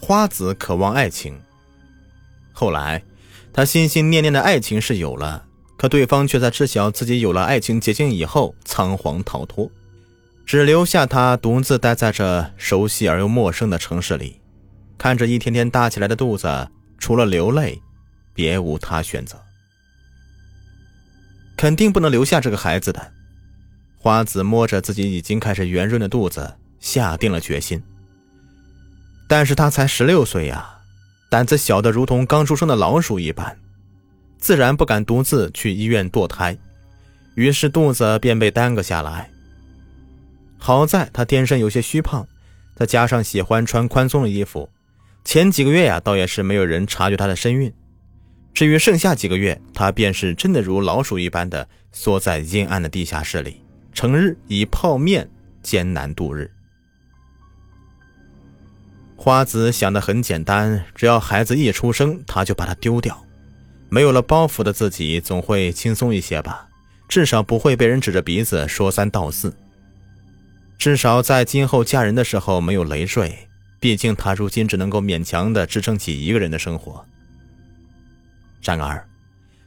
花子渴望爱情，后来他心心念念的爱情是有了，可对方却在知晓自己有了爱情捷径以后仓皇逃脱，只留下他独自待在这熟悉而又陌生的城市里，看着一天天大起来的肚子，除了流泪，别无他选择。肯定不能留下这个孩子的。花子摸着自己已经开始圆润的肚子，下定了决心。但是他才十六岁呀，胆子小的如同刚出生的老鼠一般，自然不敢独自去医院堕胎，于是肚子便被耽搁下来。好在他天生有些虚胖，再加上喜欢穿宽松的衣服，前几个月呀，倒也是没有人察觉他的身孕。至于剩下几个月，他便是真的如老鼠一般的缩在阴暗的地下室里，成日以泡面艰难度日。花子想的很简单，只要孩子一出生，他就把他丢掉。没有了包袱的自己，总会轻松一些吧？至少不会被人指着鼻子说三道四。至少在今后嫁人的时候没有累赘，毕竟他如今只能够勉强的支撑起一个人的生活。然而，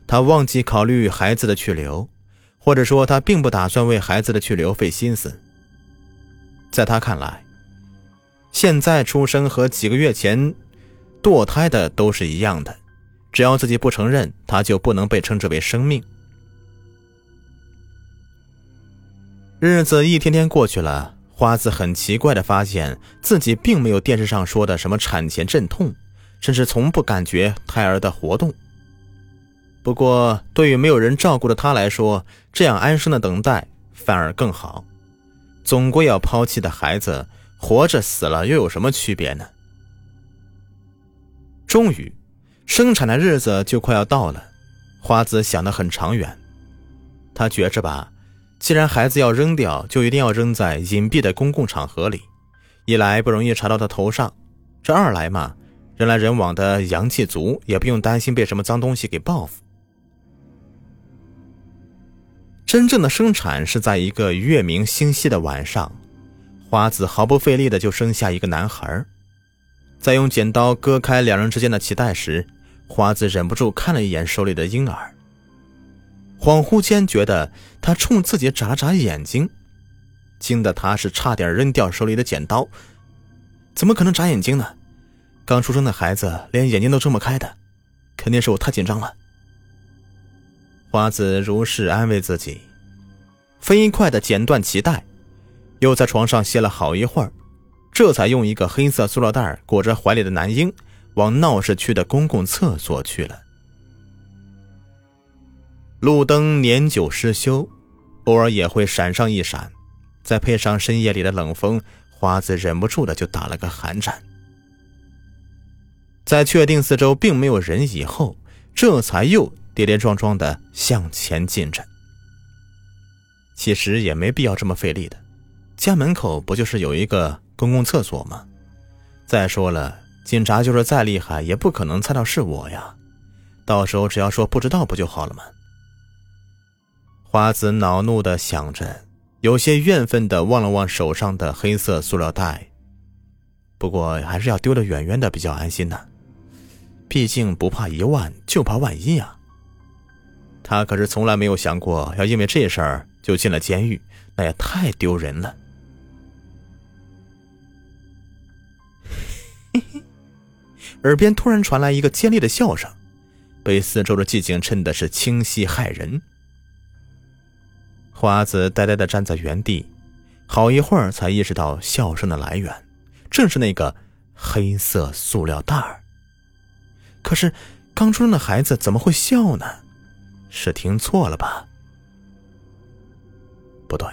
他忘记考虑孩子的去留，或者说他并不打算为孩子的去留费心思。在他看来，现在出生和几个月前堕胎的都是一样的，只要自己不承认，他就不能被称之为生命。日子一天天过去了，花子很奇怪的发现自己并没有电视上说的什么产前阵痛，甚至从不感觉胎儿的活动。不过，对于没有人照顾的他来说，这样安生的等待反而更好，总归要抛弃的孩子。活着死了又有什么区别呢？终于，生产的日子就快要到了。花子想得很长远，他觉着吧，既然孩子要扔掉，就一定要扔在隐蔽的公共场合里，一来不容易查到他头上，这二来嘛，人来人往的阳气足，也不用担心被什么脏东西给报复。真正的生产是在一个月明星稀的晚上。花子毫不费力的就生下一个男孩，在用剪刀割开两人之间的脐带时，花子忍不住看了一眼手里的婴儿，恍惚间觉得他冲自己眨了眨眼睛，惊得他是差点扔掉手里的剪刀。怎么可能眨眼睛呢？刚出生的孩子连眼睛都睁不开的，肯定是我太紧张了。花子如是安慰自己，飞快的剪断脐带。又在床上歇了好一会儿，这才用一个黑色塑料袋裹着怀里的男婴，往闹市区的公共厕所去了。路灯年久失修，偶尔也会闪上一闪，再配上深夜里的冷风，花子忍不住的就打了个寒颤。在确定四周并没有人以后，这才又跌跌撞撞的向前进着。其实也没必要这么费力的。家门口不就是有一个公共厕所吗？再说了，警察就是再厉害，也不可能猜到是我呀。到时候只要说不知道，不就好了吗？花子恼怒的想着，有些怨愤的望了望手上的黑色塑料袋。不过还是要丢得远远的比较安心呢。毕竟不怕一万，就怕万一呀。他可是从来没有想过要因为这事儿就进了监狱，那也太丢人了。耳边突然传来一个尖利的笑声，被四周的寂静衬的是清晰骇人。花子呆呆的站在原地，好一会儿才意识到笑声的来源，正是那个黑色塑料袋儿。可是，刚出生的孩子怎么会笑呢？是听错了吧？不对，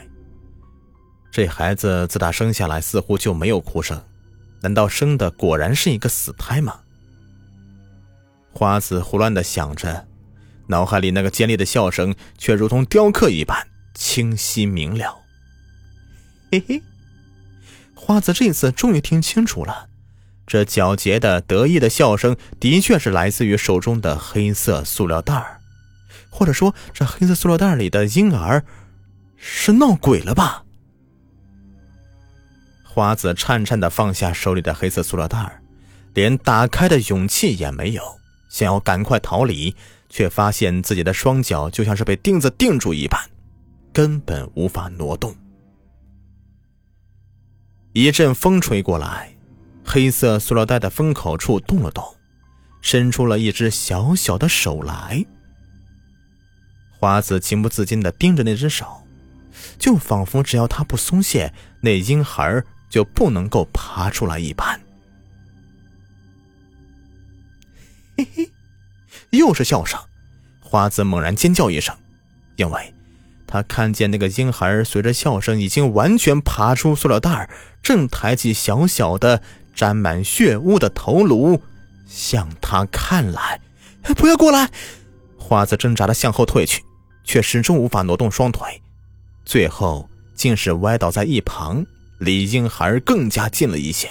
这孩子自打生下来似乎就没有哭声。难道生的果然是一个死胎吗？花子胡乱的想着，脑海里那个尖利的笑声却如同雕刻一般清晰明了。嘿嘿，花子这次终于听清楚了，这皎洁的得意的笑声的确是来自于手中的黑色塑料袋儿，或者说，这黑色塑料袋里的婴儿是闹鬼了吧？花子颤颤的放下手里的黑色塑料袋儿，连打开的勇气也没有，想要赶快逃离，却发现自己的双脚就像是被钉子钉住一般，根本无法挪动。一阵风吹过来，黑色塑料袋的封口处动了动，伸出了一只小小的手来。花子情不自禁地盯着那只手，就仿佛只要他不松懈，那婴孩就不能够爬出来一般。嘿嘿，又是笑声。花子猛然尖叫一声，因为他看见那个婴孩随着笑声已经完全爬出塑料袋，正抬起小小的、沾满血污的头颅向他看来。不要过来！花子挣扎的向后退去，却始终无法挪动双腿，最后竟是歪倒在一旁。离婴孩更加近了一些。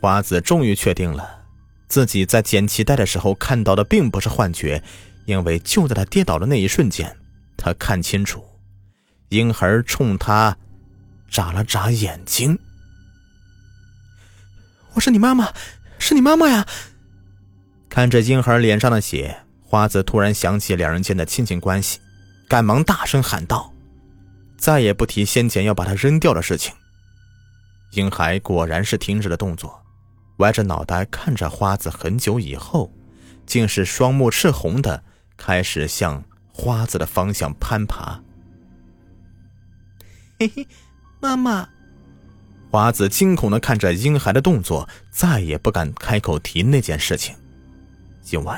花子终于确定了，自己在捡脐带的时候看到的并不是幻觉，因为就在他跌倒的那一瞬间，他看清楚，婴孩冲他眨了眨眼睛。我是你妈妈，是你妈妈呀！看着婴孩脸上的血，花子突然想起两人间的亲情关系，赶忙大声喊道。再也不提先前要把他扔掉的事情。婴孩果然是停止了动作，歪着脑袋看着花子，很久以后，竟是双目赤红的，开始向花子的方向攀爬。嘿嘿，妈妈！花子惊恐的看着婴孩的动作，再也不敢开口提那件事情，因为，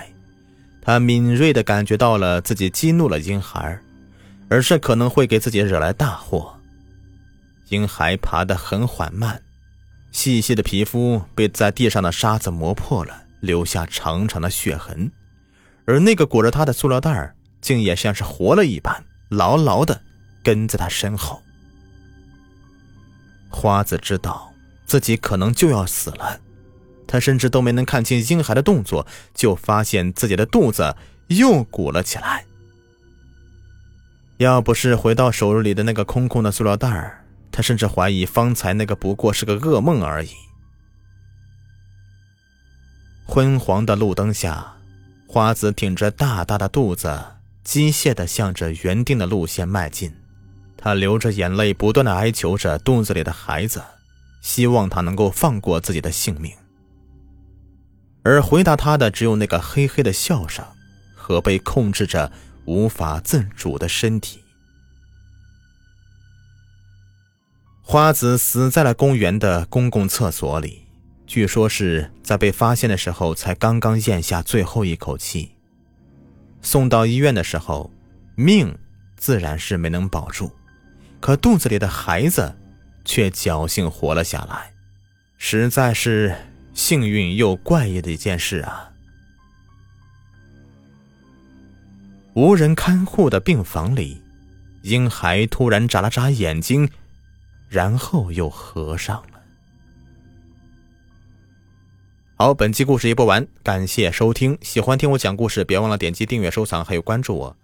他敏锐的感觉到了自己激怒了婴孩。而这可能会给自己惹来大祸。婴孩爬得很缓慢，细细的皮肤被在地上的沙子磨破了，留下长长的血痕。而那个裹着他的塑料袋竟也像是活了一般，牢牢的跟在他身后。花子知道自己可能就要死了，他甚至都没能看清婴孩的动作，就发现自己的肚子又鼓了起来。要不是回到手里的那个空空的塑料袋儿，他甚至怀疑方才那个不过是个噩梦而已。昏黄的路灯下，花子挺着大大的肚子，机械地向着原定的路线迈进。他流着眼泪，不断地哀求着肚子里的孩子，希望他能够放过自己的性命。而回答他的，只有那个嘿嘿的笑声和被控制着。无法自主的身体。花子死在了公园的公共厕所里，据说是在被发现的时候才刚刚咽下最后一口气。送到医院的时候，命自然是没能保住，可肚子里的孩子却侥幸活了下来，实在是幸运又怪异的一件事啊！无人看护的病房里，婴孩突然眨了眨眼睛，然后又合上了。好，本期故事一播完，感谢收听。喜欢听我讲故事，别忘了点击订阅、收藏，还有关注我。